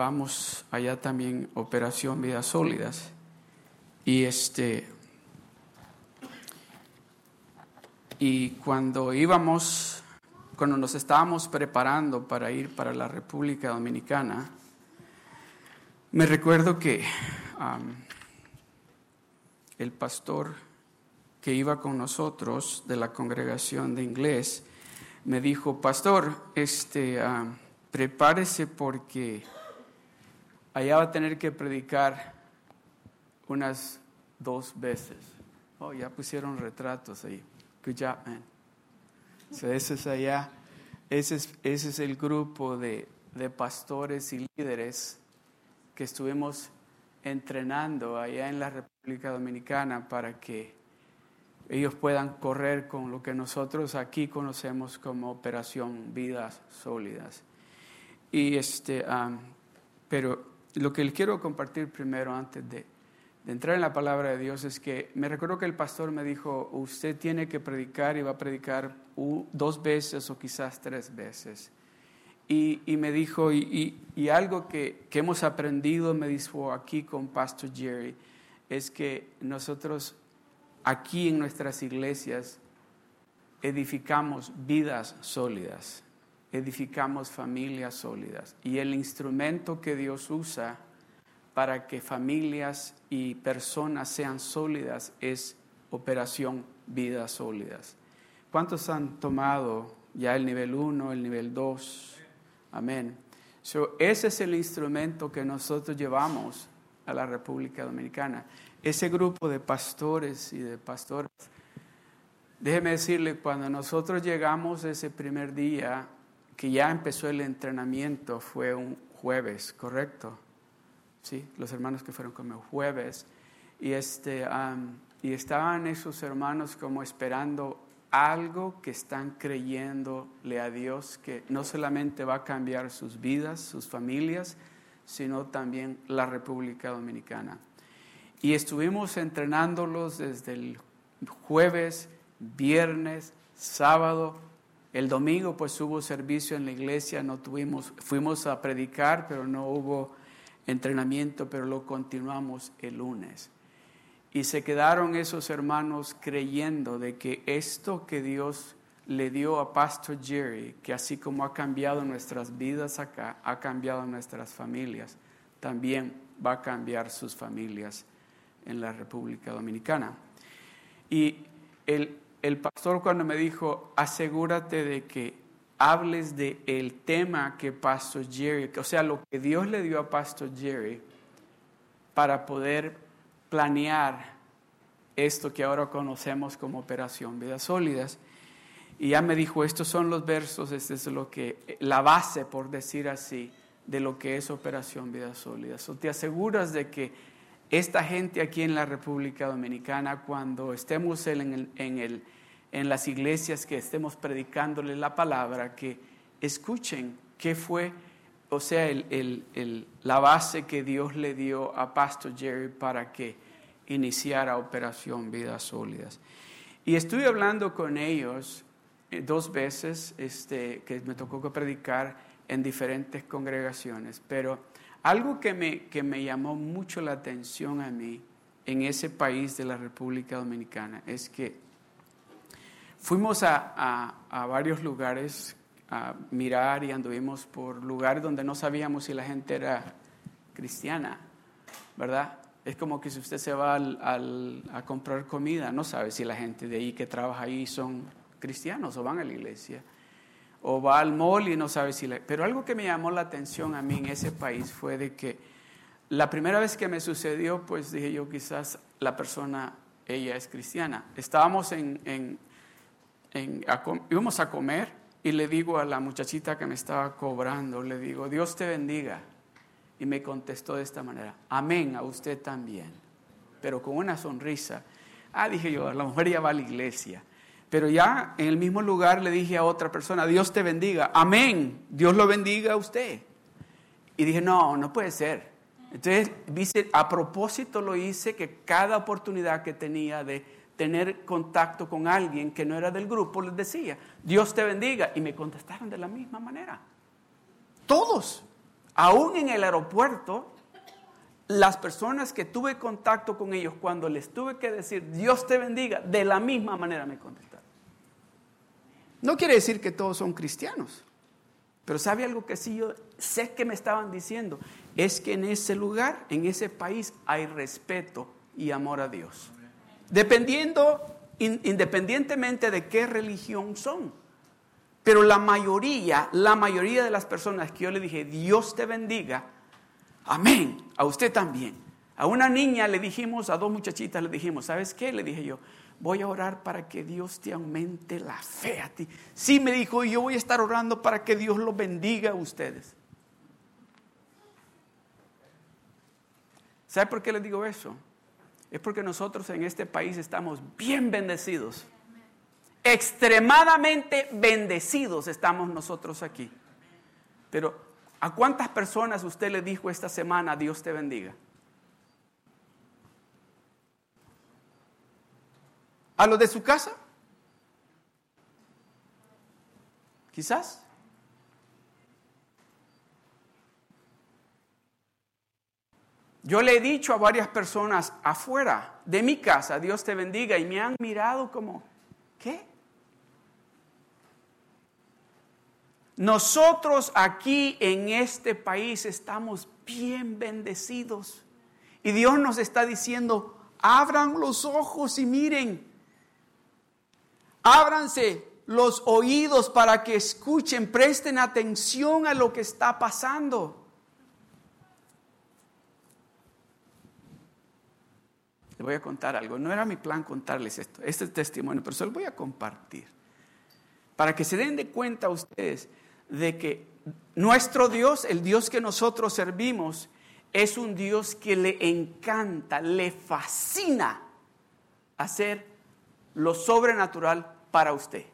Llevamos allá también Operación Vidas Sólidas. Y este y cuando íbamos, cuando nos estábamos preparando para ir para la República Dominicana, me recuerdo que el pastor que iba con nosotros de la congregación de inglés me dijo, pastor, este, prepárese porque allá va a tener que predicar unas dos veces. Oh, ya pusieron retratos ahí. Good job, man. ese es allá, ese es, ese es el grupo de, de pastores y líderes que estuvimos entrenando allá en la República Dominicana para que ellos puedan correr con lo que nosotros aquí conocemos como operación vidas sólidas. Y este, pero lo que quiero compartir primero antes de, entrar en la palabra de Dios es que me recuerdo que el pastor me dijo, usted tiene que predicar y va a predicar dos veces o quizás tres veces. Y, me dijo, y, algo que, que, hemos aprendido, me dijo aquí con Pastor Jerry, es que nosotros aquí en nuestras iglesias edificamos vidas sólidas edificamos familias sólidas. Y el instrumento que Dios usa para que familias y personas sean sólidas es Operación Vidas Sólidas. ¿Cuántos han tomado ya el nivel 1, el nivel 2? Amén. ese es el instrumento que nosotros llevamos a la República Dominicana. Ese grupo de pastores y de pastoras. Déjeme decirle, cuando nosotros llegamos ese primer día que ya empezó el entrenamiento fue un jueves, ¿correcto? Sí, los hermanos que fueron como jueves. Y, este, y estaban esos hermanos como esperando algo que están creyéndole a Dios que no solamente va a cambiar sus vidas, sus familias, sino también la República Dominicana. Y estuvimos entrenándolos desde el jueves, viernes, sábado, el domingo pues hubo servicio en la iglesia, no tuvimos, fuimos a predicar, pero no hubo entrenamiento, pero lo continuamos el lunes. Y se quedaron esos hermanos creyendo de que esto que Dios le dio a Pastor Jerry, que así como ha cambiado nuestras vidas acá, ha cambiado nuestras familias, también va a cambiar sus familias en la República Dominicana. Y el, el pastor cuando me dijo, asegúrate de que hables de el tema que Pastor Jerry, o sea, lo que Dios le dio a Pastor Jerry para poder planear esto que ahora conocemos como Operación Vidas Sólidas. Y ya me dijo, estos son los versos, este es lo que, la base, por decir así, de lo que es Operación Vidas Sólidas. O te aseguras de que esta gente aquí en la República Dominicana, cuando estemos en, el, en, las iglesias que estemos predicándole la palabra, que escuchen qué fue, o sea, la base que Dios le dio a Pastor Jerry para que iniciara Operación Vidas Sólidas. Y estuve hablando con ellos eh, dos veces, este, que me tocó predicar en diferentes congregaciones, pero algo que me, que me llamó mucho la atención a mí en ese país de la República Dominicana es que fuimos a, a, varios lugares a mirar y anduvimos por lugares donde no sabíamos si la gente era cristiana, ¿verdad? Es como que si usted se va al, a comprar comida, no sabe si la gente de ahí que trabaja ahí son cristianos o van a la iglesia o va al mall y no sabe si le... Pero algo que me llamó la atención a mí en ese país fue de que la primera vez que me sucedió, pues dije yo, quizás la persona, ella es cristiana. Estábamos en, en, en íbamos a comer y le digo a la muchachita que me estaba cobrando, le digo, Dios te bendiga. Y me contestó de esta manera, amén, a usted también. Pero con una sonrisa. Ah, dije yo, la mujer ya va a la iglesia. Pero ya en el mismo lugar le dije a otra persona, Dios te bendiga, amén, Dios lo bendiga a usted. Y dije, no, no puede ser. Entonces, a propósito lo hice que cada oportunidad que tenía de tener contacto con alguien que no era del grupo, les decía, Dios te bendiga. Y me contestaron de la misma manera. todos, aún en el aeropuerto, las personas que tuve contacto con ellos, cuando les tuve que decir, Dios te bendiga, de la misma manera me contestaron. No quiere decir que todos son cristianos, pero sabe algo que sí yo sé que me estaban diciendo, es que en ese lugar, en ese país, hay respeto y amor a Dios. Dependiendo, independientemente de qué religión son. Pero la mayoría, la mayoría de las personas que yo le dije, Dios te bendiga, amén, a usted también. A una niña le dijimos, a dos muchachitas le dijimos, ¿sabes qué? Le dije yo, voy a orar para que Dios te aumente la fe a ti. Sí, me dijo, yo voy a estar orando para que Dios los bendiga a ustedes. ¿Sabe por qué les digo eso? Es porque nosotros en este país estamos bien bendecidos. Extremadamente bendecidos estamos nosotros aquí. Pero ¿a cuántas personas usted le dijo esta semana Dios te bendiga? ¿A los de su casa? Quizás. Yo le he dicho a varias personas afuera de mi casa, Dios te bendiga, y me han mirado como, ¿qué? Nosotros aquí en este país estamos bien bendecidos. Y Dios nos está diciendo, abran los ojos y miren. Ábranse los oídos para que escuchen, presten atención a lo que está pasando. Le voy a contar algo. No era mi plan contarles esto, este testimonio, pero se lo voy a compartir. Para que se den de cuenta ustedes de que nuestro Dios, el Dios que nosotros servimos, es un Dios que le encanta, le fascina hacer lo sobrenatural para usted.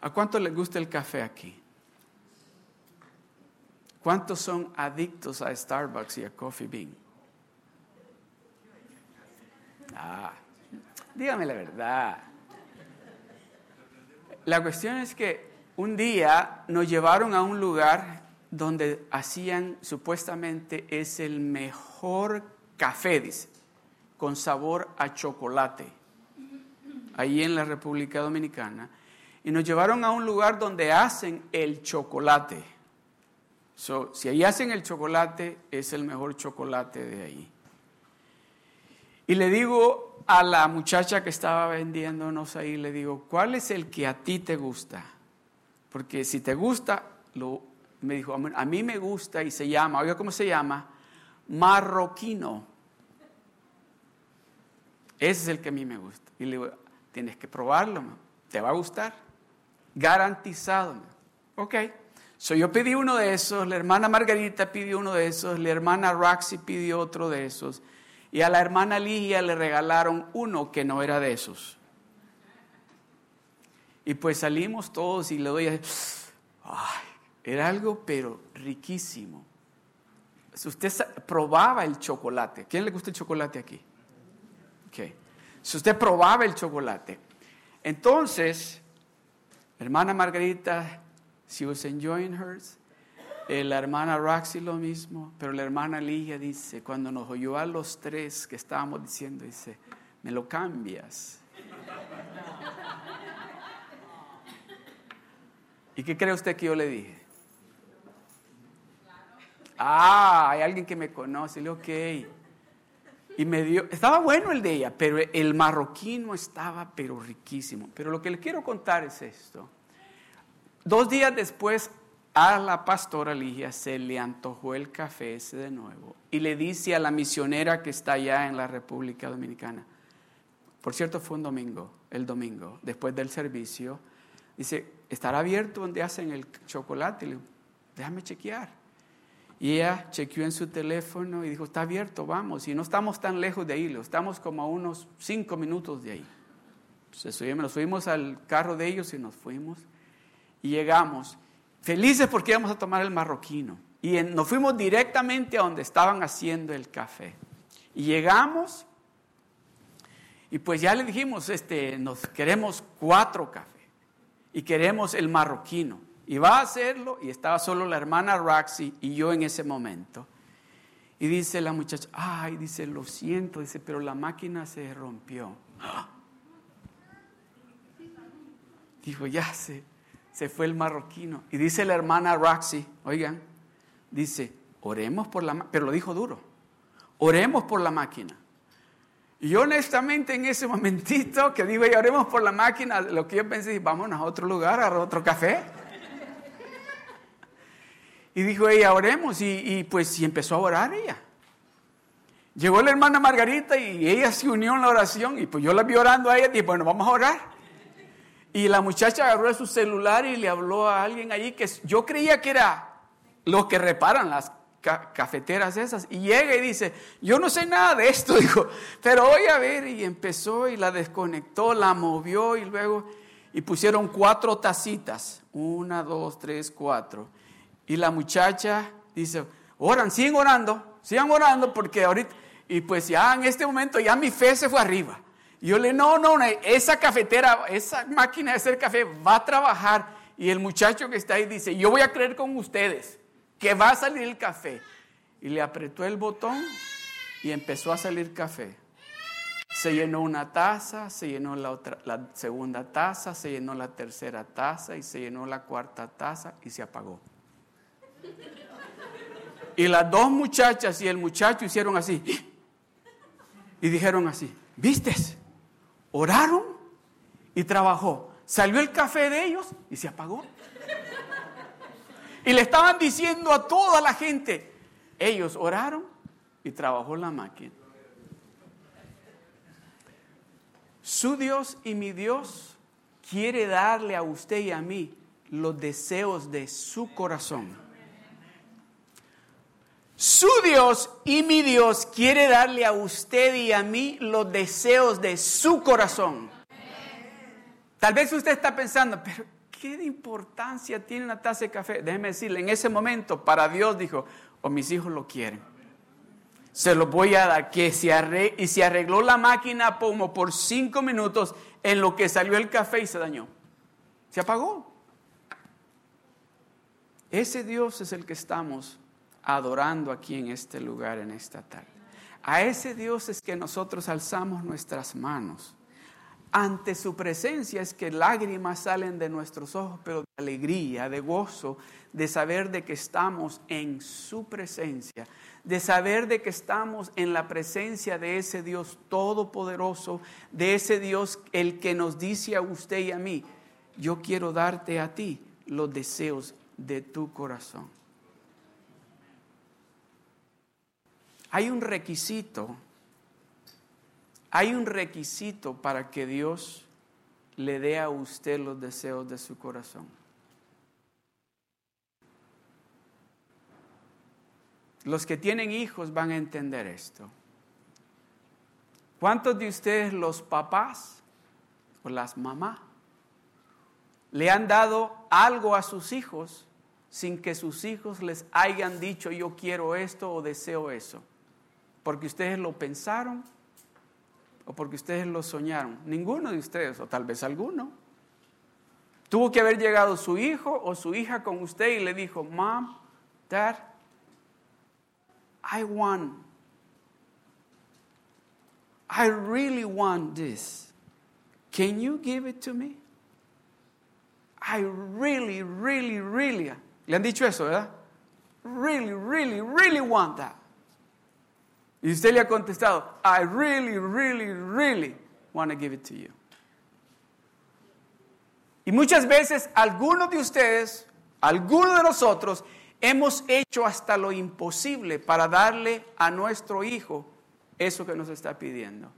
¿A cuánto le gusta el café aquí? ¿Cuántos son adictos a Starbucks y a Coffee Bean? Ah, dígame la verdad. La cuestión es que un día nos llevaron a un lugar donde hacían supuestamente es el mejor café, dice, con sabor a chocolate, ahí en la República Dominicana. Y nos llevaron a un lugar donde hacen el chocolate si ahí hacen el chocolate, es el mejor chocolate de ahí. Y le digo a la muchacha que estaba vendiéndonos ahí, le digo, ¿cuál es el que a ti te gusta? Porque si te gusta, lo, me dijo, a mí me gusta y se llama, oiga cómo se llama, marroquino. Ese es el que a mí me gusta. Y le digo, tienes que probarlo, te va a gustar. Garantizado. Ok. So, yo pedí uno de esos, la hermana Margarita pidió uno de esos, la hermana Roxy pidió otro de esos, y a la hermana Ligia le regalaron uno que no era de esos. Y pues salimos todos y le doy, ay, era algo pero riquísimo. Si usted probaba el chocolate, ¿quién le gusta el chocolate aquí? Okay. Si usted probaba el chocolate, entonces, hermana Margarita She was enjoying hers. Eh, la hermana Roxy lo mismo, pero la hermana Ligia dice, cuando nos oyó a los tres que estábamos diciendo, dice, me lo cambias. ¿Y qué cree usted que yo le dije? Ah, hay alguien que me conoce, le ok. Y me dio, estaba bueno el de ella, pero el marroquino estaba pero riquísimo. Pero lo que le quiero contar es esto. Dos días después a la pastora Ligia se le antojó el café ese de nuevo y le dice a la misionera que está allá en la República Dominicana, por cierto fue un domingo, el domingo, después del servicio, dice, ¿estará abierto donde hacen el chocolate? le digo, déjame chequear. Y ella chequeó en su teléfono y dijo, está abierto, vamos. Y no estamos tan lejos de ahí, estamos como a unos cinco minutos de ahí. Pues nos subimos al carro de ellos y nos fuimos. Y llegamos, felices porque íbamos a tomar el marroquino. Y nos fuimos directamente a donde estaban haciendo el café. Y llegamos y pues ya le dijimos, este, nos queremos cuatro cafés. y queremos el marroquino. Y va a hacerlo y estaba solo la hermana Roxy y yo en ese momento. Y dice la muchacha, ay, dice, lo siento, dice, pero la máquina se rompió. Dijo, ya se, se fue el marroquino. Y dice la hermana Roxy, oigan, dice, oremos por la máquina, pero lo dijo duro, oremos por la máquina. Y honestamente en ese momentito que digo, y oremos por la máquina, lo que yo pensé, vámonos a otro lugar, a otro café. Y dijo ella, oremos, y, pues y empezó a orar ella. Llegó la hermana Margarita y ella se unió en la oración y pues yo la vi orando a ella y dije, bueno, vamos a orar. Y la muchacha agarró su celular y le habló a alguien allí que yo creía que era los que reparan las cafeteras esas. Y llega y dice, yo no sé nada de esto, dijo, pero voy a ver. Y empezó y la desconectó, la movió y luego, y pusieron cuatro tacitas. Una, dos, tres, cuatro. Y la muchacha dice, oran, siguen orando, sigan orando porque ahorita, y pues ya en este momento ya mi fe se fue arriba. Y yo le, no, no, esa cafetera, esa máquina de hacer café va a trabajar. Y el muchacho que está ahí dice, yo voy a creer con ustedes que va a salir el café. Y le apretó el botón y empezó a salir café. Se llenó una taza, se llenó la, otra, la segunda taza, se llenó la tercera taza y se llenó la cuarta taza y se apagó. Y las dos muchachas y el muchacho hicieron así. Y dijeron así, ¿vistes? Oraron y trabajó. Salió el café de ellos y se apagó. Y le estaban diciendo a toda la gente, ellos oraron y trabajó la máquina. Su Dios y mi Dios quiere darle a usted y a mí los deseos de su corazón. Su Dios y mi Dios quiere darle a usted y a mí los deseos de su corazón. Tal vez usted está pensando, pero ¿qué importancia tiene una taza de café? Déjeme decirle, en ese momento para Dios dijo, o mis hijos lo quieren. Se lo voy a dar, que y se arregló la máquina como por cinco minutos en lo que salió el café y se dañó. Se apagó. Ese Dios es el que estamos adorando aquí en este lugar, en esta tarde. A ese Dios es que nosotros alzamos nuestras manos ante su presencia es que lágrimas salen de nuestros ojos, pero de alegría, de gozo, de saber de que estamos en su presencia, de saber de que estamos en la presencia de ese Dios todopoderoso, de ese Dios el que nos dice a usted y a mí, yo quiero darte a ti los deseos de tu corazón. Hay un requisito hay un requisito para que Dios le dé a usted los deseos de su corazón. Los que tienen hijos van a entender esto. ¿Cuántos de ustedes, los papás o las mamás, le han dado algo a sus hijos sin que sus hijos les hayan dicho yo quiero esto o deseo eso? Porque ustedes lo pensaron o porque ustedes lo soñaron. Ninguno de ustedes, o tal vez alguno. Tuvo que haber llegado su hijo o su hija con usted y le dijo, Mom, Dad, I want, I really want this. Can you give it to me? I really, really, really. Le han dicho eso, ¿verdad? Really, really, really want that. Y usted le ha contestado, I really, really, really want to give it to you. Y muchas veces algunos de ustedes, algunos de nosotros, hemos hecho hasta lo imposible para darle a nuestro hijo eso que nos está pidiendo.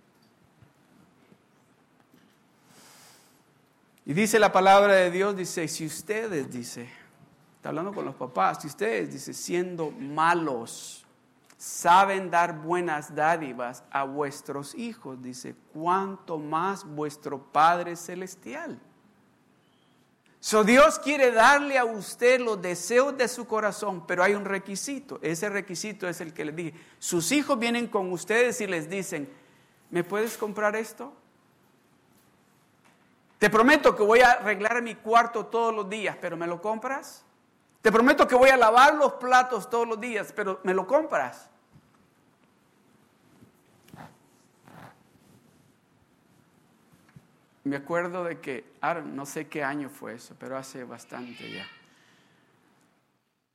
Y dice la palabra de Dios, dice, si ustedes, dice, está hablando con los papás, si ustedes, dice, siendo malos, saben dar buenas dádivas a vuestros hijos, dice, cuanto más vuestro Padre Celestial. So Dios quiere darle a usted los deseos de su corazón, pero hay un requisito. Ese requisito es el que le dije. Sus hijos vienen con ustedes y les dicen, ¿me puedes comprar esto? Te prometo que voy a arreglar mi cuarto todos los días, pero ¿me lo compras? Te prometo que voy a lavar los platos todos los días, pero ¿me lo compras? Me acuerdo de que, no sé qué año fue eso, pero hace bastante ya.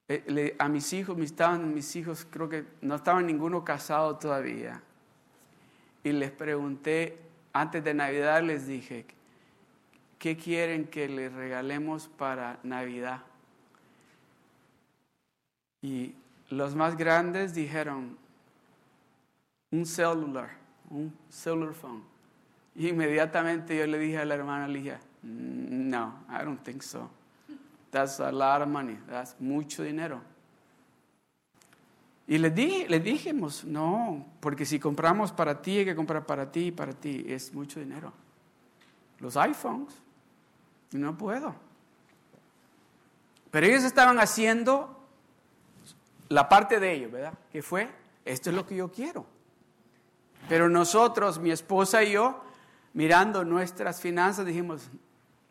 Eh, a mis hijos, estaban mis hijos, creo que no estaban ninguno casado todavía. Y les pregunté, antes de Navidad les dije, ¿qué quieren que les regalemos para Navidad? Y los más grandes dijeron, un celular, un celular phone. Y inmediatamente yo le dije a la hermana Ligia, no, I don't think so. That's a lot of money. That's mucho dinero. Y le, dije, le dijimos, no, porque si compramos para ti, hay que comprar para ti y para ti. Es mucho dinero. Los iPhones, no puedo. Pero ellos estaban haciendo la parte de ellos, ¿verdad? Que fue, esto es lo que yo quiero. Pero nosotros, mi esposa y yo, mirando nuestras finanzas, dijimos,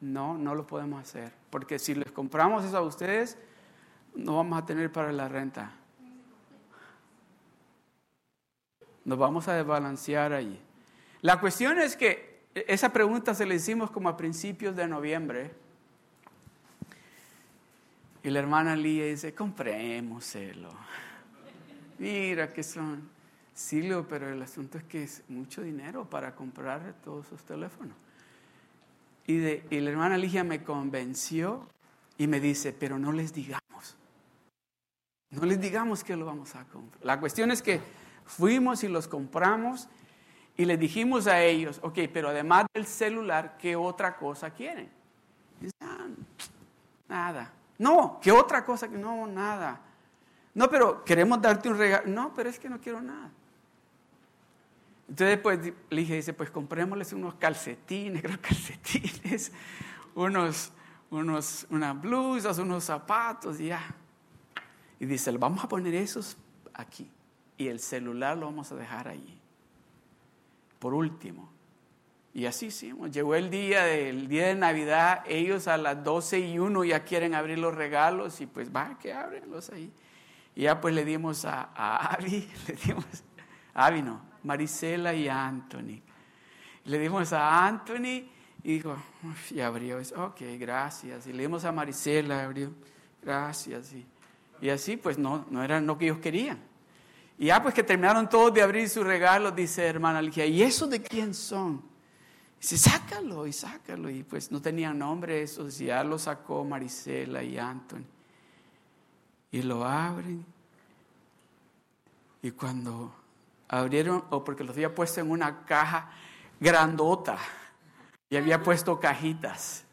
no, no lo podemos hacer. Porque si les compramos eso a ustedes, no vamos a tener para la renta. Nos vamos a desbalancear allí. La cuestión es que esa pregunta se la hicimos como a principios de noviembre. Y la hermana Lía dice, comprémoselo. Mira que son. Silvio, pero el asunto es que es mucho dinero para comprar todos esos teléfonos. Y, la hermana Ligia me convenció y me dice, pero no les digamos. No les digamos que lo vamos a comprar. La cuestión es que fuimos y los compramos y les dijimos a ellos, ok, pero además del celular, ¿qué otra cosa quieren? Ah, nada. No, ¿qué otra cosa? No, nada. No, pero queremos darte un regalo. No, pero es que no quiero nada. Entonces, pues, le dije, dice, pues comprémosles unos calcetines, creo calcetines, unos, unos, unas blusas, unos zapatos, y ya. Y dice, vamos a poner esos aquí. Y el celular lo vamos a dejar allí. Por último. Y así hicimos. Llegó el día del día de Navidad, ellos a las 12 y 1 ya quieren abrir los regalos y pues va, que abrenlos ahí. Y ya pues le dimos a, a le dimos, a Abby no, Marisela y Anthony. Le dimos a Anthony y dijo, y abrió, ok, gracias. Y le dimos a Marisela, abrió, gracias. Y, y así pues no, no era lo que ellos querían. Y ya pues que terminaron todos de abrir sus regalos, dice hermana Ligia, ¿y eso de quién son? Dice, sácalo y sácalo. Y pues no tenían nombre esos, ya lo sacó Marisela y Anthony. Y lo abren. Y cuando abrieron, o porque los había puesto en una caja grandota y había puesto cajitas.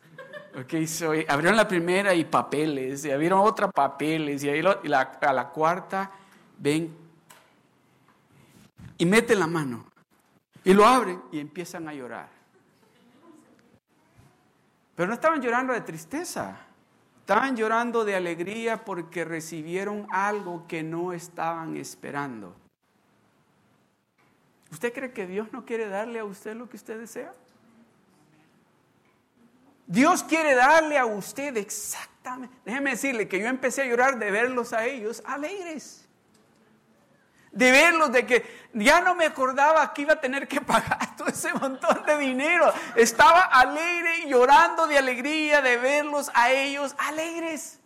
Okay, so, abrieron la primera y papeles, y abrieron otra papeles, y, ahí a la cuarta ven y meten la mano y lo abren y empiezan a llorar. Pero no estaban llorando de tristeza, estaban llorando de alegría porque recibieron algo que no estaban esperando. ¿Usted cree que Dios no quiere darle a usted lo que usted desea? Dios quiere darle a usted exactamente. Déjeme decirle que yo empecé a llorar de verlos a ellos alegres. De verlos, de que ya no me acordaba que iba a tener que pagar todo ese montón de dinero. Estaba alegre y llorando de alegría de verlos a ellos alegres.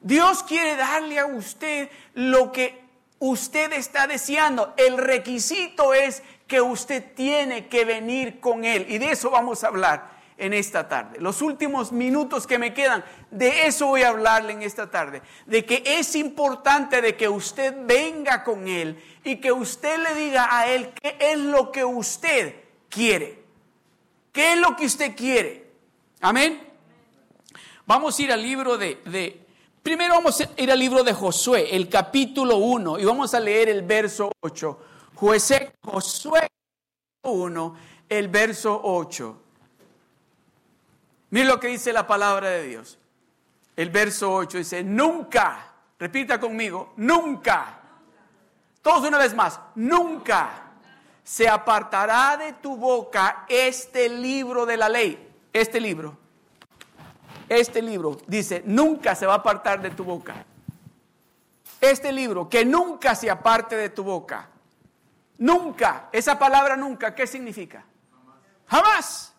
Dios quiere darle a usted lo que usted está deseando. El requisito es que usted tiene que venir con Él. Y de eso vamos a hablar en esta tarde. Los últimos minutos que me quedan, de eso voy a hablarle en esta tarde. De que es importante de que usted venga con Él y que usted le diga a Él qué es lo que usted quiere. ¿Qué es lo que usted quiere? Amén. Vamos a ir al libro de, de Primero vamos a ir al libro de Josué, el capítulo 1, y vamos a leer el verso 8. Josué, Josué 1, el verso 8. Mira lo que dice la palabra de Dios. El verso 8 dice, nunca, repita conmigo, nunca. Todos una vez más, nunca se apartará de tu boca este libro de la ley. Este libro. Este libro dice, nunca se va a apartar de tu boca. Este libro, que nunca se aparte de tu boca. Nunca. Esa palabra nunca, ¿qué significa? Jamás.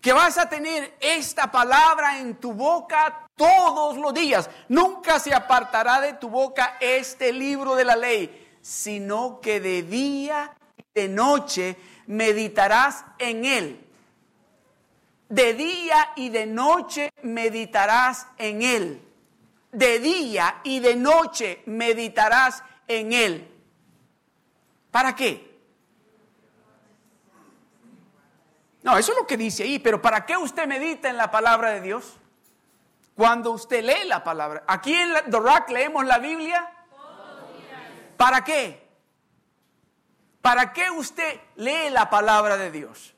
Que vas a tener esta palabra en tu boca todos los días. Nunca se apartará de tu boca este libro de la ley, sino que de día y de noche meditarás en él. De día y de noche meditarás en él. De día y de noche meditarás en él. ¿Para qué? No, eso es lo que dice ahí, pero ¿para qué usted medita en la palabra de Dios? Cuando usted lee la palabra. Aquí en Rock leemos la Biblia. ¿Para qué? ¿Para qué usted lee la palabra de Dios?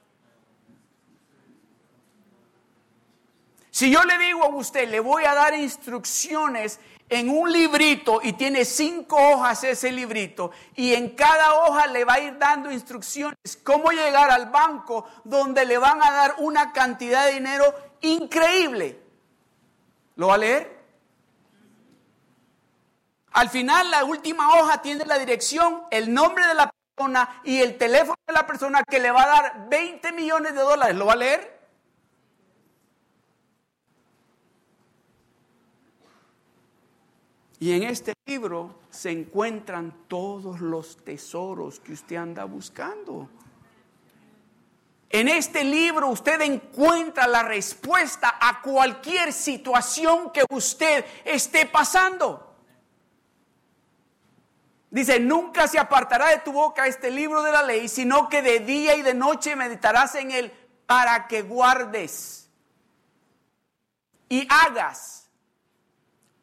Si yo le digo a usted, le voy a dar instrucciones en un librito y tiene cinco hojas ese librito y en cada hoja le va a ir dando instrucciones cómo llegar al banco donde le van a dar una cantidad de dinero increíble. ¿Lo va a leer? Al final la última hoja tiene la dirección, el nombre de la persona y el teléfono de la persona que le va a dar 20 millones de dólares. ¿Lo va a leer? Y en este libro se encuentran todos los tesoros que usted anda buscando. En este libro usted encuentra la respuesta a cualquier situación que usted esté pasando. Dice, nunca se apartará de tu boca este libro de la ley, sino que de día y de noche meditarás en él para que guardes y hagas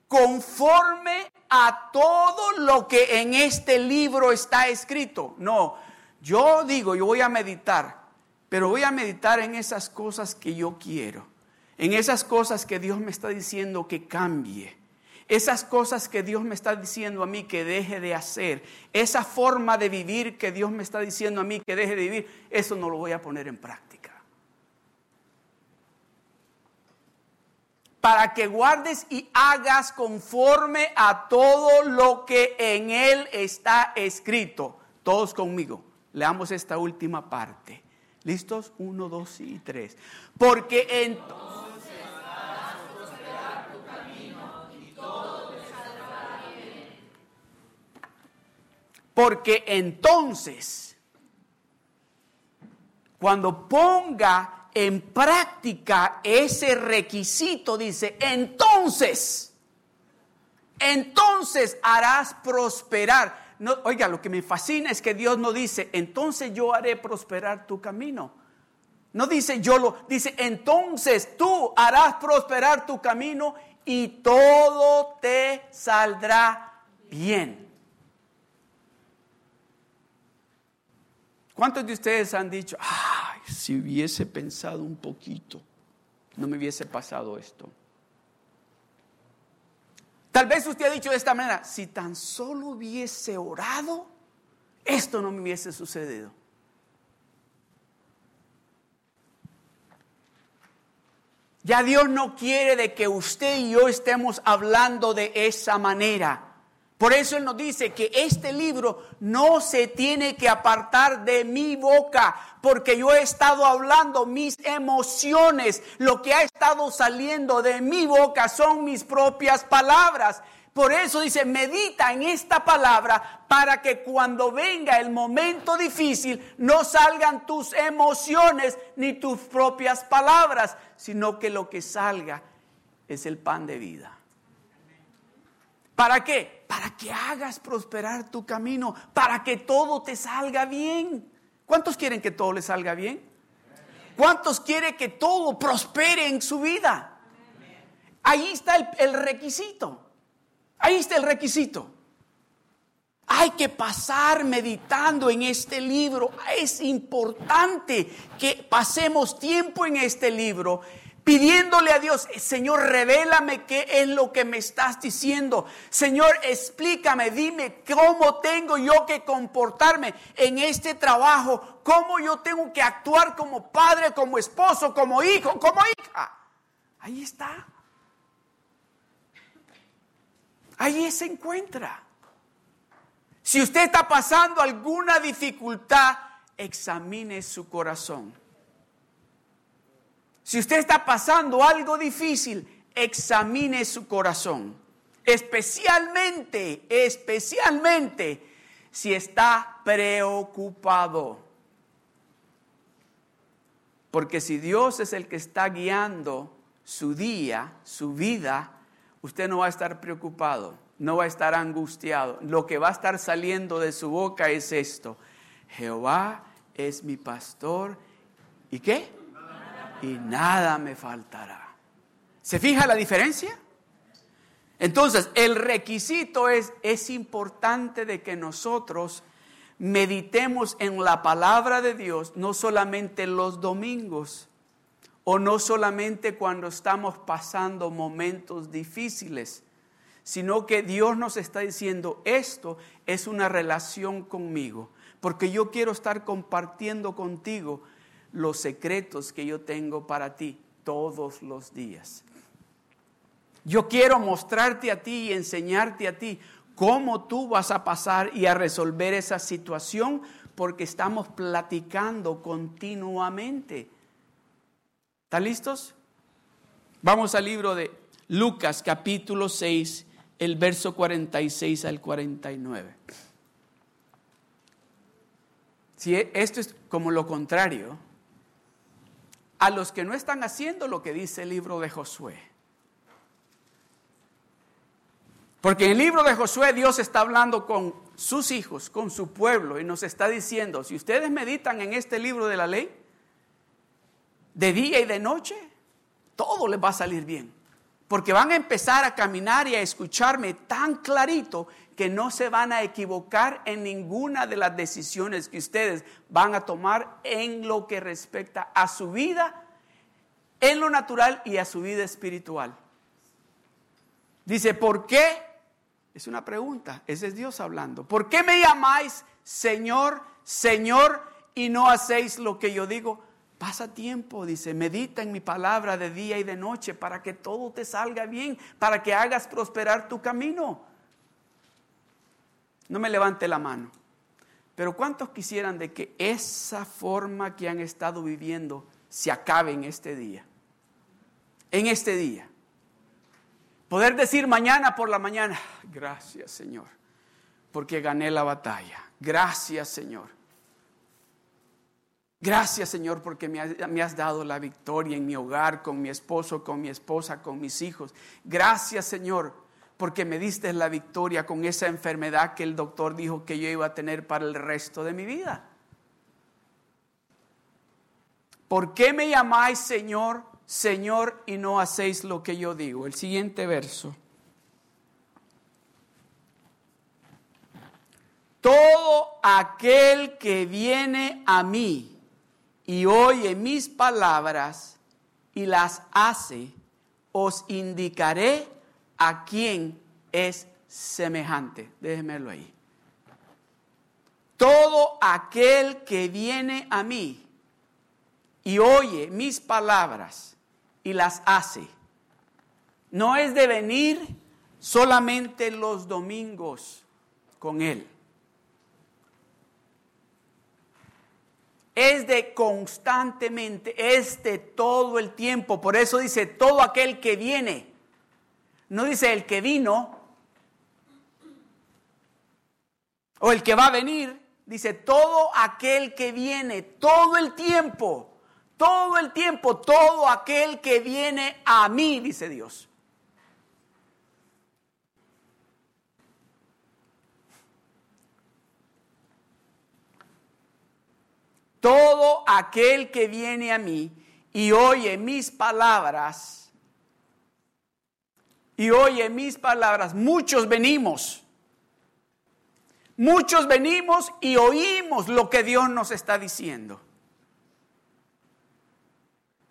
conforme a todo lo que en este libro está escrito. No, yo digo, yo voy a meditar, pero voy a meditar en esas cosas que yo quiero, en esas cosas que Dios me está diciendo que cambie. Esas cosas que Dios me está diciendo a mí que deje de hacer, esa forma de vivir que Dios me está diciendo a mí que deje de vivir, eso no lo voy a poner en práctica. Para que guardes y hagas conforme a todo lo que en él está escrito. Todos conmigo. Leamos esta última parte. ¿Listos? Uno, dos y tres. Porque bien. Porque entonces, cuando ponga en práctica ese requisito, dice, entonces, entonces harás prosperar. No, oiga, lo que me fascina es que Dios no dice, entonces yo haré prosperar tu camino. No dice yo lo, dice, entonces tú harás prosperar tu camino y todo te saldrá bien. ¿Cuántos de ustedes han dicho, ay, si hubiese pensado un poquito, no me hubiese pasado esto? Tal vez usted ha dicho de esta manera, si tan solo hubiese orado, esto no me hubiese sucedido. Ya Dios no quiere de que usted y yo estemos hablando de esa manera. Por eso Él nos dice que este libro no se tiene que apartar de mi boca, porque yo he estado hablando mis emociones, lo que ha estado saliendo de mi boca son mis propias palabras. Por eso dice, medita en esta palabra para que cuando venga el momento difícil no salgan tus emociones ni tus propias palabras, sino que lo que salga es el pan de vida. ¿Para qué? Para que hagas prosperar tu camino, para que todo te salga bien. ¿Cuántos quieren que todo les salga bien? ¿Cuántos quieren que todo prospere en su vida? Ahí está el, el requisito. Ahí está el requisito. Hay que pasar meditando en este libro. Es importante que pasemos tiempo en este libro pidiéndole a Dios, Señor, revélame qué es lo que me estás diciendo. Señor, explícame, dime cómo tengo yo que comportarme en este trabajo, cómo yo tengo que actuar como padre, como esposo, como hijo, como hija. Ahí está. Ahí se encuentra. Si usted está pasando alguna dificultad, examine su corazón. Si usted está pasando algo difícil, examine su corazón. Especialmente, especialmente si está preocupado. Porque si Dios es el que está guiando su día, su vida, usted no va a estar preocupado, no va a estar angustiado. Lo que va a estar saliendo de su boca es esto. Jehová es mi pastor. ¿Y qué? y nada me faltará. ¿Se fija la diferencia? Entonces, el requisito es, es importante de que nosotros meditemos en la palabra de Dios, no solamente los domingos, o no solamente cuando estamos pasando momentos difíciles, sino que Dios nos está diciendo, esto es una relación conmigo, porque yo quiero estar compartiendo contigo los secretos que yo tengo para ti todos los días. Yo quiero mostrarte a ti y enseñarte a ti cómo tú vas a pasar y a resolver esa situación porque estamos platicando continuamente. ¿Están listos? Vamos al libro de Lucas capítulo 6, el verso 46 al 49. Si esto es como lo contrario, a los que no están haciendo lo que dice el libro de Josué. Porque en el libro de Josué Dios está hablando con sus hijos, con su pueblo, y nos está diciendo, si ustedes meditan en este libro de la ley, de día y de noche, todo les va a salir bien. Porque van a empezar a caminar y a escucharme tan clarito que no se van a equivocar en ninguna de las decisiones que ustedes van a tomar en lo que respecta a su vida, en lo natural y a su vida espiritual. Dice, ¿por qué? Es una pregunta, ese es Dios hablando. ¿Por qué me llamáis Señor, Señor y no hacéis lo que yo digo? Pasa tiempo, dice, medita en mi palabra de día y de noche para que todo te salga bien, para que hagas prosperar tu camino. No me levante la mano. Pero ¿cuántos quisieran de que esa forma que han estado viviendo se acabe en este día? En este día. Poder decir mañana por la mañana, gracias Señor, porque gané la batalla. Gracias Señor. Gracias Señor porque me has dado la victoria en mi hogar, con mi esposo, con mi esposa, con mis hijos. Gracias Señor porque me diste la victoria con esa enfermedad que el doctor dijo que yo iba a tener para el resto de mi vida. ¿Por qué me llamáis Señor, Señor y no hacéis lo que yo digo? El siguiente verso. Todo aquel que viene a mí y oye mis palabras y las hace, os indicaré a quién es semejante. Déjenmelo ahí. Todo aquel que viene a mí y oye mis palabras y las hace, no es de venir solamente los domingos con Él. Es de constantemente, es de todo el tiempo. Por eso dice, todo aquel que viene no dice el que vino o el que va a venir. Dice todo aquel que viene, todo el tiempo, todo el tiempo, todo aquel que viene a mí, dice Dios. Todo aquel que viene a mí y oye mis palabras y oye mis palabras, muchos venimos, Muchos venimos y oímos lo que Dios nos está diciendo.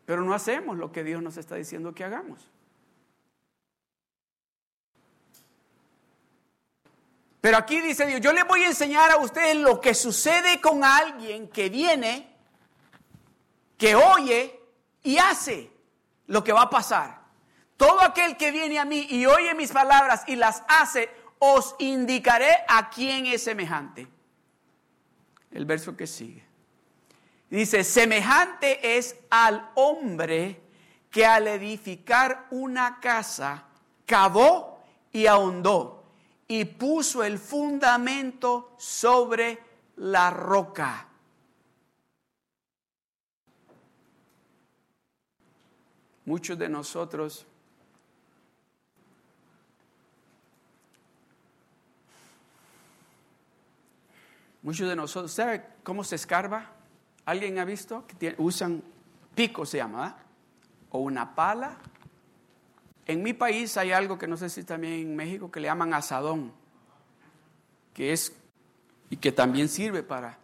Pero no hacemos lo que Dios nos está diciendo que hagamos. Pero aquí dice Dios, yo les voy a enseñar a ustedes lo que sucede con alguien que viene, que oye y hace lo que va a pasar. Todo aquel que viene a mí y oye mis palabras y las hace, os indicaré a quién es semejante. El verso que sigue. Dice, semejante es al hombre que al edificar una casa cavó y ahondó y puso el fundamento sobre la roca. Muchos de nosotros Muchos de nosotros, ¿sabe cómo se escarba? ¿Alguien ha visto que usan pico se llama, o una pala? En mi país hay algo que no sé si también en México que le llaman asadón, que es y que también sirve para.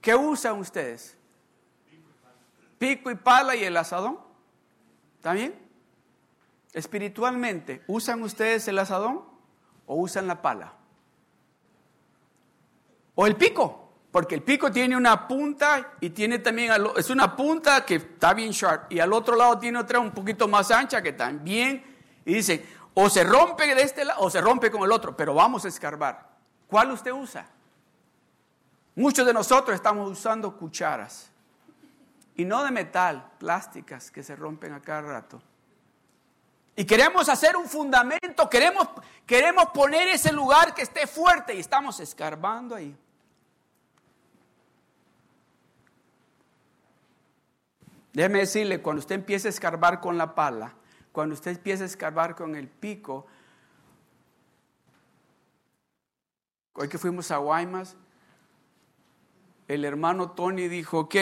¿Qué usan ustedes? Pico y pala y el asadón. ¿También? Espiritualmente, ¿usan ustedes el asadón o usan la pala? O el pico, porque el pico tiene una punta y tiene también, es una punta que está bien sharp y al otro lado tiene otra un poquito más ancha que también, y dice, o se rompe de este lado o se rompe con el otro, pero vamos a escarbar. ¿Cuál usted usa? Muchos de nosotros estamos usando cucharas y no de metal, plásticas que se rompen a cada rato. Y queremos hacer un fundamento, queremos, queremos poner ese lugar que esté fuerte y estamos escarbando ahí. Déjeme decirle, cuando usted empiece a escarbar con la pala, cuando usted empiece a escarbar con el pico, hoy que fuimos a Guaymas, el hermano Tony dijo, ok,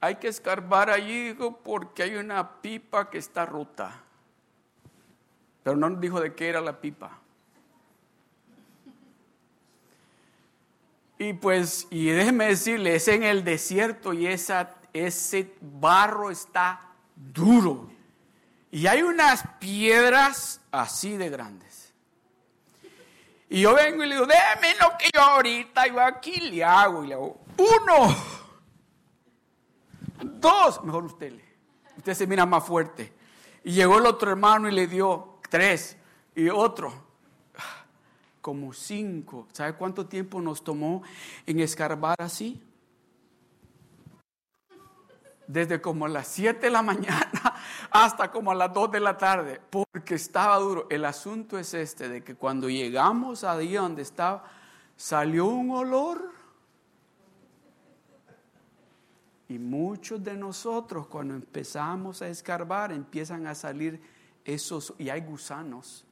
hay que escarbar allí porque hay una pipa que está rota. Pero no nos dijo de qué era la pipa. Y pues, y déjeme decirle, es en el desierto y esa ese barro está duro. Y hay unas piedras así de grandes. Y yo vengo y le digo, déjame lo que yo ahorita, yo aquí le hago. Y le hago, uno, dos, mejor usted. Usted se mira más fuerte. Y llegó el otro hermano y le dio tres. Y otro, como cinco. ¿Sabe cuánto tiempo nos tomó en escarbar así? Desde como las 7 de la mañana hasta como a las 2 de la tarde, porque estaba duro. El asunto es este, de que cuando llegamos ahí donde estaba, salió un olor. Y muchos de nosotros cuando empezamos a escarbar empiezan a salir esos, y hay gusanos.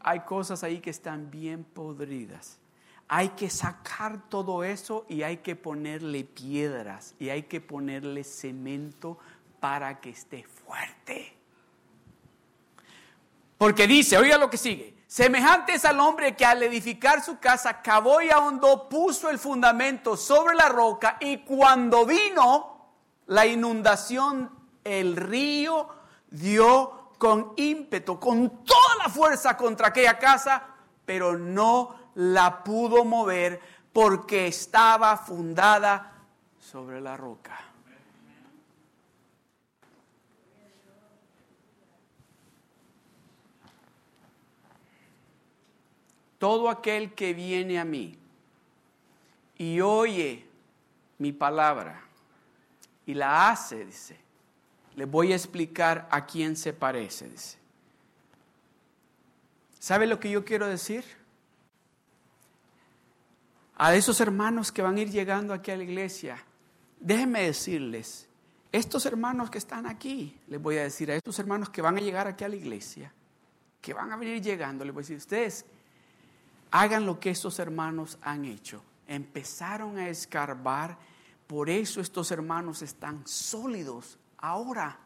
Hay cosas ahí que están bien podridas hay que sacar todo eso y hay que ponerle piedras y hay que ponerle cemento para que esté fuerte. Porque dice, oiga lo que sigue, semejante es al hombre que al edificar su casa cavó y ahondó, puso el fundamento sobre la roca y cuando vino la inundación, el río dio con ímpetu, con toda la fuerza contra aquella casa, pero no la pudo mover porque estaba fundada sobre la roca. Todo aquel que viene a mí y oye mi palabra y la hace, dice, le voy a explicar a quién se parece, dice. ¿Sabe lo que yo quiero decir? A esos hermanos que van a ir llegando aquí a la iglesia, déjenme decirles, estos hermanos que están aquí, les voy a decir a estos hermanos que van a llegar aquí a la iglesia, que van a venir llegando, les voy a decir, ustedes hagan lo que estos hermanos han hecho. Empezaron a escarbar, por eso estos hermanos están sólidos ahora.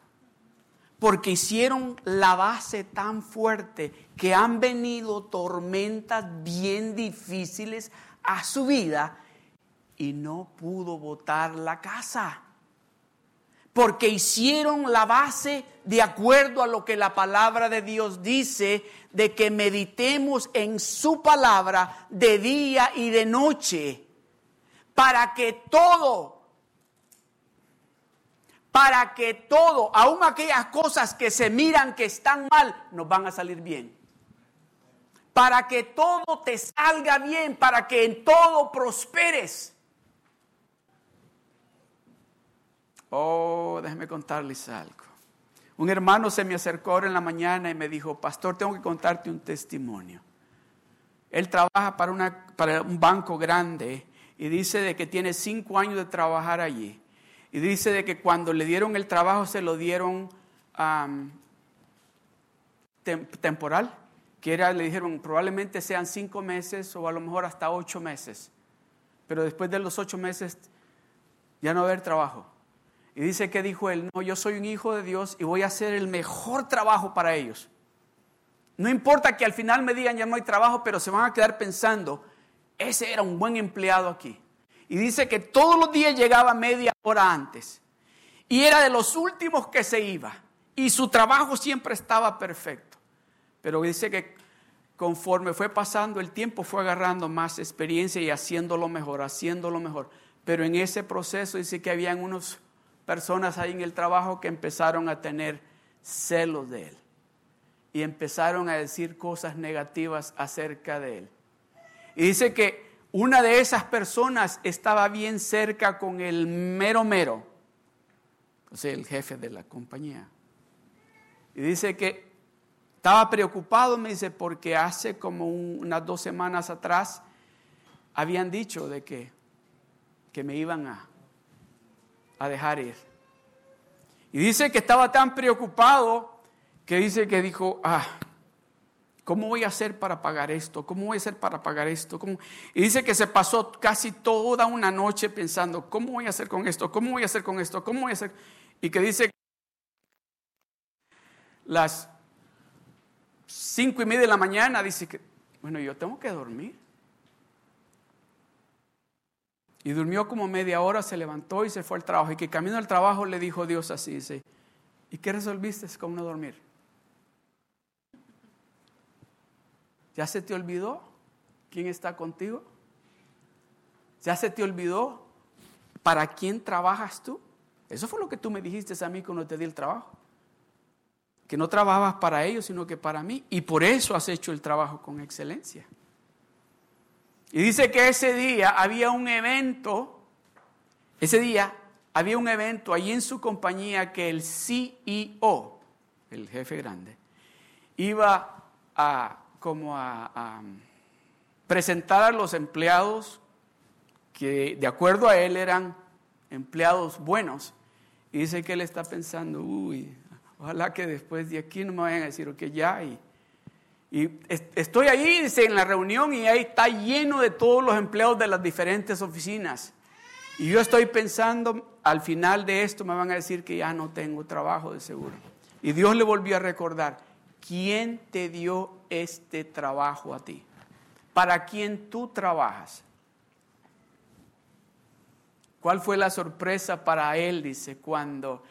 porque hicieron la base tan fuerte que han venido tormentas bien difíciles a su vida y no pudo botar la casa. Porque hicieron la base de acuerdo a lo que la palabra de Dios dice, de que meditemos en su palabra de día y de noche, para que todo para que todo, aun aquellas cosas que se miran que están mal, nos van a salir bien. Para que todo te salga bien, para que en todo prosperes. Oh, déjeme contarles algo. Un hermano se me acercó ahora en la mañana y me dijo, pastor, tengo que contarte un testimonio. Él trabaja para, una, para un banco grande y dice de que tiene cinco años de trabajar allí. Y dice de que cuando le dieron el trabajo se lo dieron temporal, que era, le dijeron probablemente sean cinco meses o a lo mejor hasta ocho meses. Pero después de los ocho meses ya no va a haber trabajo. Y dice que dijo él, no, yo soy un hijo de Dios y voy a hacer el mejor trabajo para ellos. No importa que al final me digan ya no hay trabajo, pero se van a quedar pensando, ese era un buen empleado aquí. Y dice que todos los días llegaba media hora antes. Y era de los últimos que se iba. Y su trabajo siempre estaba perfecto. Pero dice que conforme fue pasando el tiempo fue agarrando más experiencia y haciéndolo mejor, haciéndolo mejor. Pero en ese proceso dice que habían unas personas ahí en el trabajo que empezaron a tener celos de él. Y empezaron a decir cosas negativas acerca de él. Y dice que una de esas personas estaba bien cerca con el mero mero, o sea, el jefe de la compañía. Y dice que estaba preocupado, me dice, porque hace como unas dos semanas atrás habían dicho de que, que me iban a, a dejar ir. Y dice que estaba tan preocupado que dice que dijo, ah, ¿Cómo voy a hacer para pagar esto? ¿Cómo voy a hacer para pagar esto? Y dice que se pasó casi toda una noche pensando, ¿cómo voy a hacer con esto? ¿Cómo voy a hacer con esto? ¿Cómo voy a hacer? Y que dice las cinco y media de la mañana, dice que, bueno, yo tengo que dormir. Y durmió como media hora, se levantó y se fue al trabajo. Y que camino al trabajo le dijo Dios así, dice, ¿y qué resolviste con no dormir? ¿Ya se te olvidó quién está contigo? ¿Ya se te olvidó para quién trabajas tú? Eso fue lo que tú me dijiste a mí cuando te di el trabajo. Que no trabajabas para ellos, sino que para mí. Y por eso has hecho el trabajo con excelencia. Y dice que ese día había un evento, ese día había un evento allí en su compañía que el CEO, el jefe grande, iba a como a, presentar a los empleados que de acuerdo a él eran empleados buenos. Y dice que él está pensando, uy, ojalá que después de aquí no me vayan a decir, ok, ya. Y, y estoy ahí, dice, en la reunión y ahí está lleno de todos los empleados de las diferentes oficinas. Y yo estoy pensando, al final de esto me van a decir que ya no tengo trabajo de seguro. Y Dios le volvió a recordar, ¿quién te dio este trabajo a ti? ¿Para quién tú trabajas? ¿Cuál fue la sorpresa para él? Dice, cuando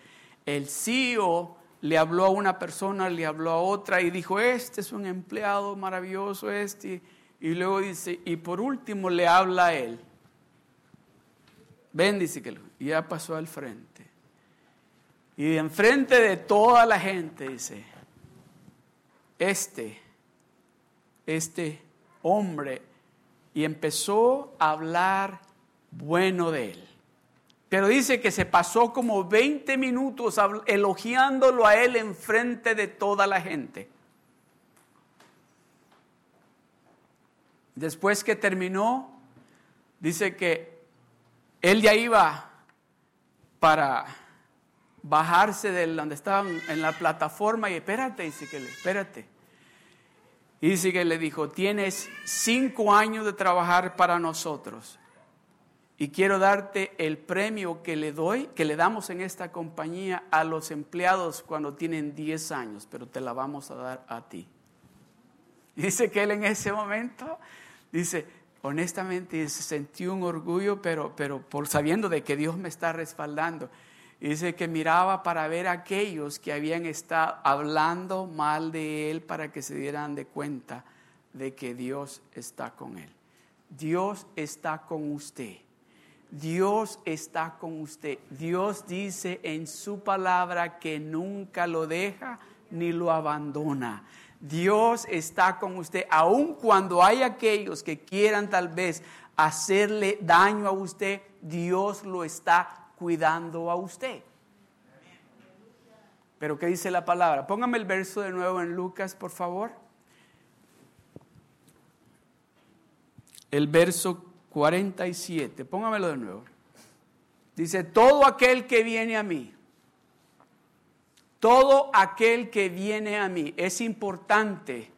el CEO le habló a una persona, le habló a otra y dijo, este es un empleado maravilloso, este. Y luego dice, y por último le habla a él. Ven, dice que ya pasó al frente. Y enfrente de toda la gente dice, este este hombre y empezó a hablar bueno de él. Pero dice que se pasó como 20 minutos elogiándolo a él en frente de toda la gente. Después que terminó, dice que él ya iba para bajarse de donde estaban en la plataforma y espérate, dice que espérate. Y dice que le dijo, tienes cinco años de trabajar para nosotros Y quiero darte el premio que le doy, que le damos en esta compañía a los empleados cuando tienen 10 años, pero te la vamos a dar a ti. dice que él en ese momento, dice, honestamente, se sentió un orgullo, pero, pero por sabiendo de que Dios me está respaldando. dice que miraba para ver a aquellos que habían estado hablando mal de él para que se dieran de cuenta de que Dios está con él. Dios está con usted. Dios está con usted. Dios dice en su palabra que nunca lo deja ni lo abandona. Dios está con usted, aun cuando hay aquellos que quieran tal vez hacerle daño a usted, Dios lo está cuidando a usted. Pero ¿qué dice la palabra? Póngame el verso de nuevo en Lucas, por favor. El verso 47. Póngamelo de nuevo. Dice, todo aquel que viene a mí, todo aquel que viene a mí, es importante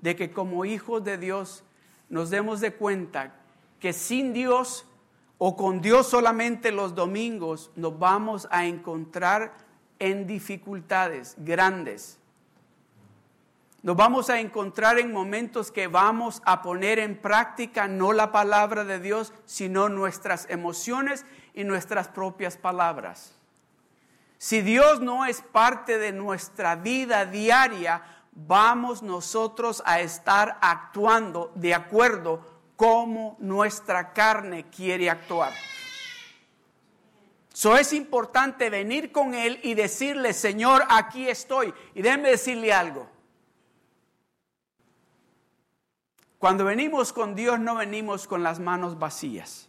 de que como hijos de Dios nos demos de cuenta que sin Dios o con Dios solamente los domingos nos vamos a encontrar en dificultades grandes. Nos vamos a encontrar en momentos que vamos a poner en práctica no la palabra de Dios, sino nuestras emociones y nuestras propias palabras. Si Dios no es parte de nuestra vida diaria, vamos nosotros a estar actuando de acuerdo como nuestra carne quiere actuar. So es importante venir con Él y decirle, Señor, aquí estoy. Y déjeme decirle algo. Cuando venimos con Dios no venimos con las manos vacías.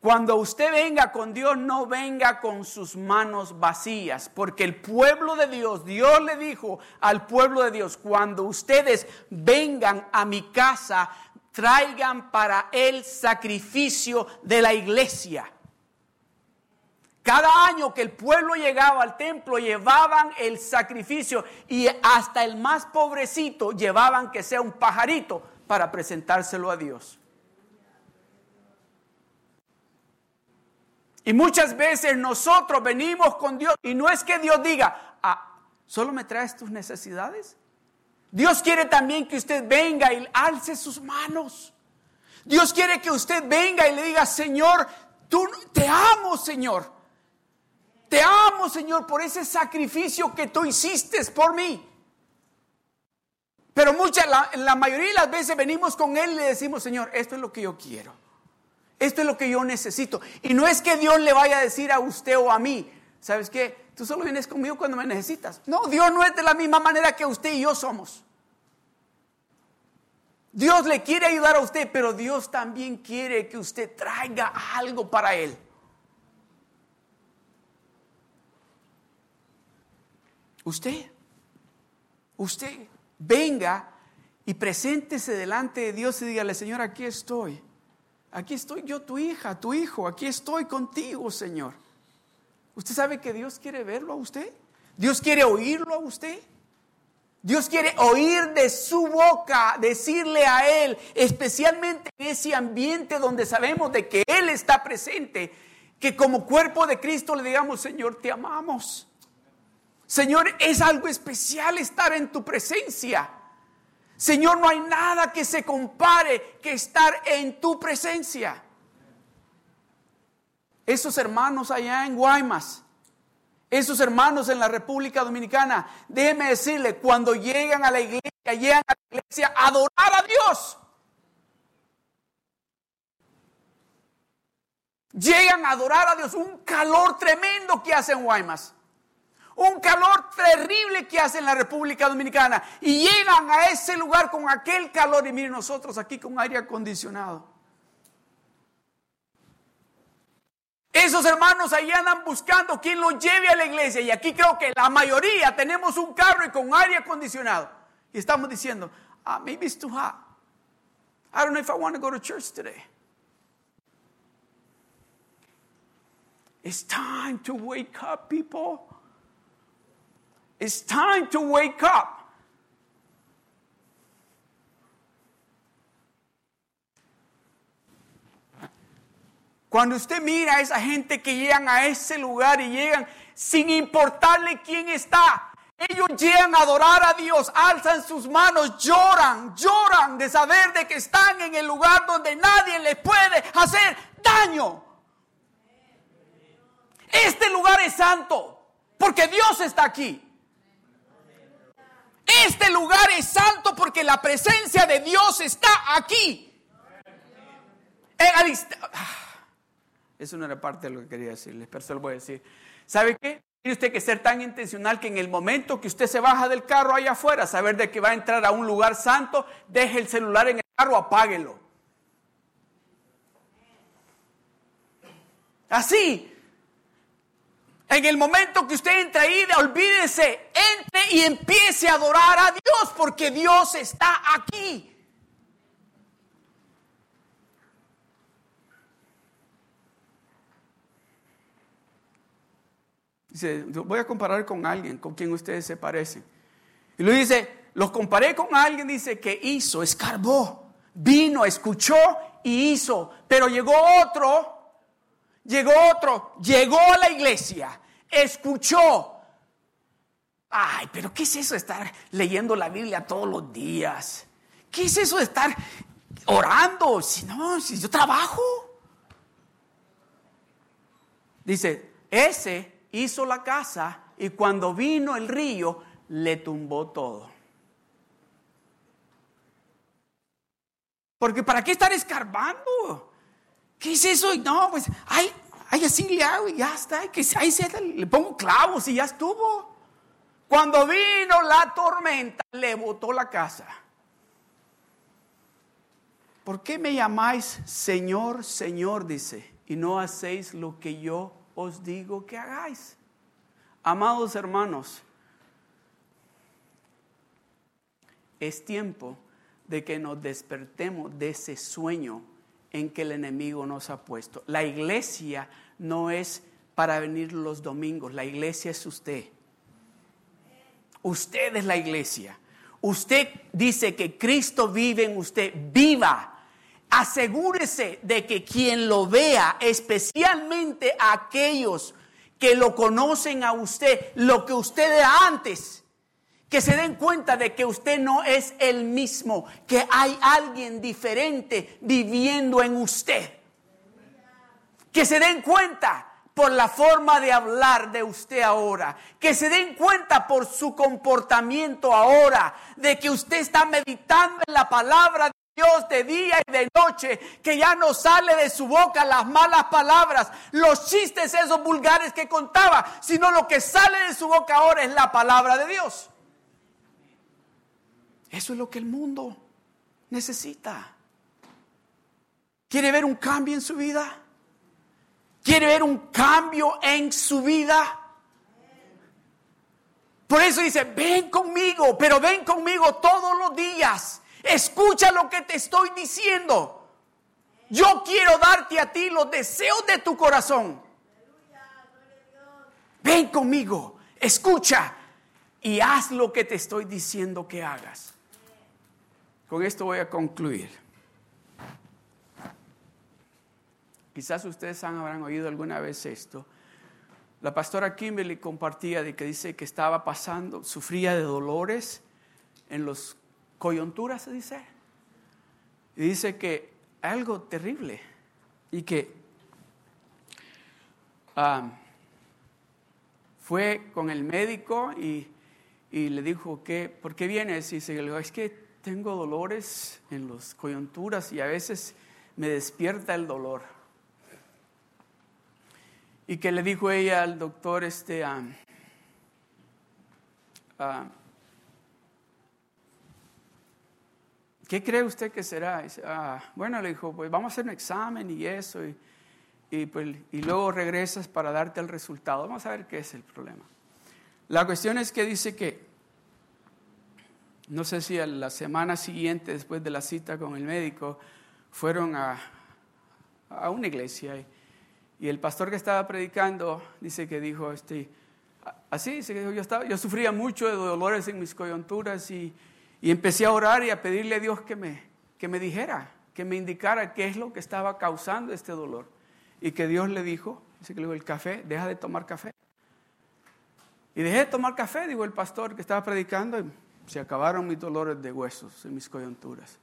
Cuando usted venga con Dios, no venga con sus manos vacías, porque el pueblo de Dios, Dios le dijo al pueblo de Dios, cuando ustedes vengan a mi casa, traigan para el sacrificio de la iglesia. Cada año que el pueblo llegaba al templo llevaban el sacrificio y hasta el más pobrecito llevaban que sea un pajarito para presentárselo a Dios. Y muchas veces nosotros venimos con Dios y no es que Dios diga, ah, solo me traes tus necesidades. Dios quiere también que usted venga y alce sus manos. Dios quiere que usted venga y le diga, Señor, tú te amo, Señor. Te amo, Señor, por ese sacrificio que tú hiciste por mí. Pero muchas, la, mayoría de las veces venimos con Él y le decimos, Señor, esto es lo que yo quiero. Esto es lo que yo necesito. Y no es que Dios le vaya a decir a usted o a mí, ¿sabes qué? Tú solo vienes conmigo cuando me necesitas. No, Dios no es de la misma manera que usted y yo somos. Dios le quiere ayudar a usted, pero Dios también quiere que usted traiga algo para Él. Usted, usted, venga y preséntese delante de Dios y dígale, Señor, aquí estoy. Aquí estoy yo, tu hija, tu hijo, aquí estoy contigo, Señor. ¿Usted sabe que Dios quiere verlo a usted? ¿Dios quiere oírlo a usted? Dios quiere oír de su boca, decirle a Él, especialmente en ese ambiente donde sabemos de que Él está presente, que como cuerpo de Cristo le digamos, Señor, te amamos. Señor, es algo especial estar en tu presencia. Señor, no hay nada que se compare que estar en tu presencia. Esos hermanos allá en Guaymas, esos hermanos en la República Dominicana, déjeme decirle, cuando llegan a la iglesia, llegan a la iglesia a adorar a Dios. Llegan a adorar a Dios, un calor tremendo que hacen Guaymas un calor terrible que hace en la República Dominicana y llegan a ese lugar con aquel calor y miren nosotros aquí con aire acondicionado. Esos hermanos ahí andan buscando quien los lleve a la iglesia y aquí creo que la mayoría tenemos un carro y con aire acondicionado y estamos diciendo, ah, maybe it's too hot. I don't know if I want to go to church today. It's time to wake up, people. It's time to wake up. Cuando usted mira a esa gente que llegan a ese lugar y llegan sin importarle quién está, ellos llegan a adorar a Dios, alzan sus manos, lloran, lloran de saber de que están en el lugar donde nadie les puede hacer daño. Este lugar es santo porque Dios está aquí. Este lugar es santo porque la presencia de Dios está aquí. Eso no era parte de lo que quería decirles, pero se lo voy a decir. ¿Sabe qué? Tiene usted que ser tan intencional que en el momento que usted se baja del carro allá afuera, saber de que va a entrar a un lugar santo, deje el celular en el carro, apáguelo. Así. En el momento que usted entra ahí, olvídese, entre y empiece a adorar a Dios, porque Dios está aquí. Dice, voy a comparar con alguien con quien ustedes se parecen. Y lo dice, los comparé con alguien, dice, que hizo, escarbó, vino, escuchó y hizo. Pero llegó otro, llegó otro, llegó a la iglesia, escuchó. Ay, pero ¿qué es eso de estar leyendo la Biblia todos los días? ¿Qué es eso de estar orando? Si no, si yo trabajo. Dice, ese hizo la casa y cuando vino el río le tumbó todo. Porque ¿para qué estar escarbando? ¿Qué es eso? No, pues, ay, ay así le hago y ya está. Que, ahí se, le pongo clavos y ya estuvo. Cuando vino la tormenta, le botó la casa. ¿Por qué me llamáis Señor, Señor? Dice, y no hacéis lo que yo os digo que hagáis. Amados hermanos, es tiempo de que nos despertemos de ese sueño en que el enemigo nos ha puesto. La iglesia no es para venir los domingos, la iglesia es usted. Usted es la iglesia. Usted dice que Cristo vive en usted, viva asegúrese de que quien lo vea, especialmente aquellos que lo conocen a usted, lo que usted era antes, que se den cuenta de que usted no es el mismo, que hay alguien diferente viviendo en usted. Que se den cuenta por la forma de hablar de usted ahora, que se den cuenta por su comportamiento ahora, de que usted está meditando en la palabra Dios de día y de noche, que ya no sale de su boca las malas palabras, los chistes esos vulgares que contaba, sino lo que sale de su boca ahora es la palabra de Dios. Eso es lo que el mundo necesita. ¿Quiere ver un cambio en su vida? ¿Quiere ver un cambio en su vida? Por eso dice, ven conmigo, pero ven conmigo todos los días Escucha lo que te estoy diciendo. Yo quiero darte a ti los deseos de tu corazón. Ven conmigo, escucha y haz lo que te estoy diciendo que hagas. Con esto voy a concluir. Quizás ustedes habrán oído alguna vez esto. La pastora Kimberly compartía de que dice que estaba pasando, sufría de dolores en los coyuntura, se dice. Y dice que algo terrible y que ah, fue con el médico y, le dijo que, ¿por qué vienes? Y dice, es que tengo dolores en las coyunturas y a veces me despierta el dolor. Y que le dijo ella al doctor, este, ¿qué cree usted que será? Ah, bueno, le dijo, pues vamos a hacer un examen y eso, y, pues, y luego regresas para darte el resultado. Vamos a ver qué es el problema. La cuestión es que dice que, no sé si a la semana siguiente, después de la cita con el médico, fueron a, a una iglesia y, el pastor que estaba predicando dice que dijo, este, así, dice que yo, estaba, yo sufría mucho de dolores en mis coyunturas y y empecé a orar y a pedirle a Dios que me, que me dijera, que me indicara qué es lo que estaba causando este dolor. y que Dios le dijo, dice que le dijo el café, deja de tomar café. Y dejé de tomar café, dijo el pastor que estaba predicando, y se acabaron mis dolores de huesos y mis coyunturas.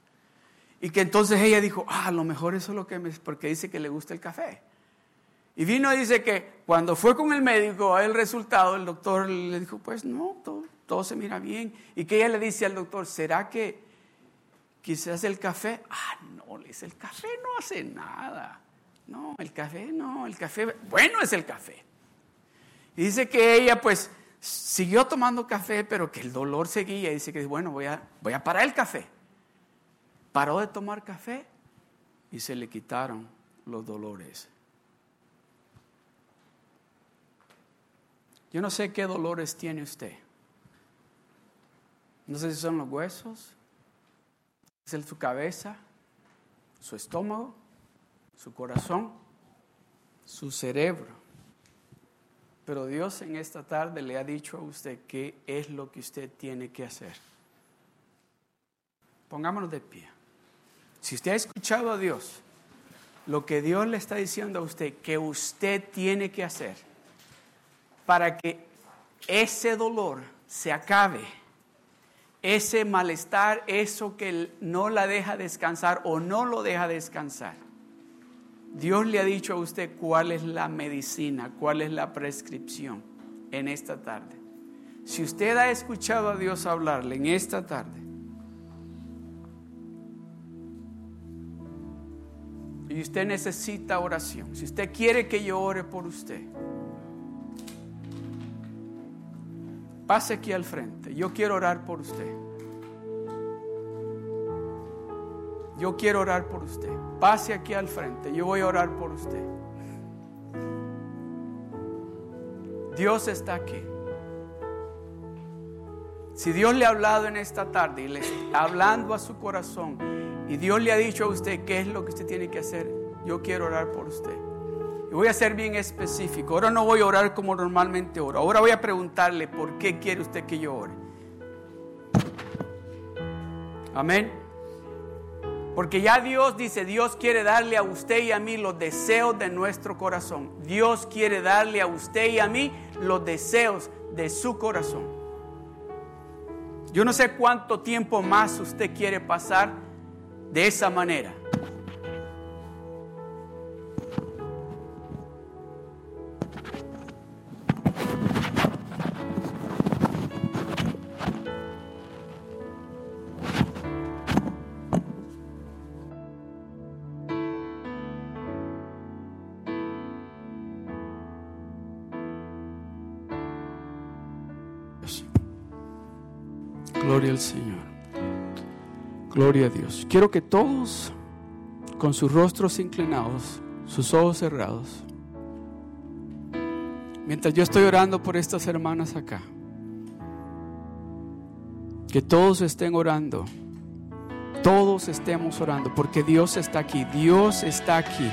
Y que entonces ella dijo, ah, a lo mejor eso es lo que me... porque dice que le gusta el café. Y vino y dice que cuando fue con el médico a el resultado, el doctor le dijo, pues no, todo, todo se mira bien. Y que ella le dice al doctor, ¿será que quizás el café? Ah, no, le dice, el café no hace nada. No, el café no, el café, bueno es el café. Y dice que ella pues siguió tomando café, pero que el dolor seguía. Y dice que, bueno, voy a, voy a parar el café. Paró de tomar café y se le quitaron los dolores. Yo no sé qué dolores tiene usted. No sé si son los huesos, es su cabeza, su estómago, su corazón, su cerebro. Pero Dios en esta tarde le ha dicho a usted qué es lo que usted tiene que hacer. Pongámonos de pie. Si usted ha escuchado a Dios, lo que Dios le está diciendo a usted que usted tiene que hacer para que ese dolor se acabe, ese malestar, eso que no la deja descansar o no lo deja descansar. Dios le ha dicho a usted cuál es la medicina, cuál es la prescripción en esta tarde. Si usted ha escuchado a Dios hablarle en esta tarde, y usted necesita oración, si usted quiere que yo ore por usted, Pase aquí al frente. Yo quiero orar por usted. Yo quiero orar por usted. Pase aquí al frente. Yo voy a orar por usted. Dios está aquí. Si Dios le ha hablado en esta tarde y le está hablando a su corazón y Dios le ha dicho a usted qué es lo que usted tiene que hacer, yo quiero orar por usted voy a ser bien específico. Ahora no voy a orar como normalmente oro. Ahora voy a preguntarle por qué quiere usted que yo ore. Amén. Porque ya Dios dice, Dios quiere darle a usted y a mí los deseos de nuestro corazón. Dios quiere darle a usted y a mí los deseos de su corazón. Yo no sé cuánto tiempo más usted quiere pasar de esa manera. Señor. Gloria a Dios. Quiero que todos, con sus rostros inclinados, sus ojos cerrados, mientras yo estoy orando por estas hermanas acá, que todos estén orando, todos estemos orando, porque Dios está aquí, Dios está aquí.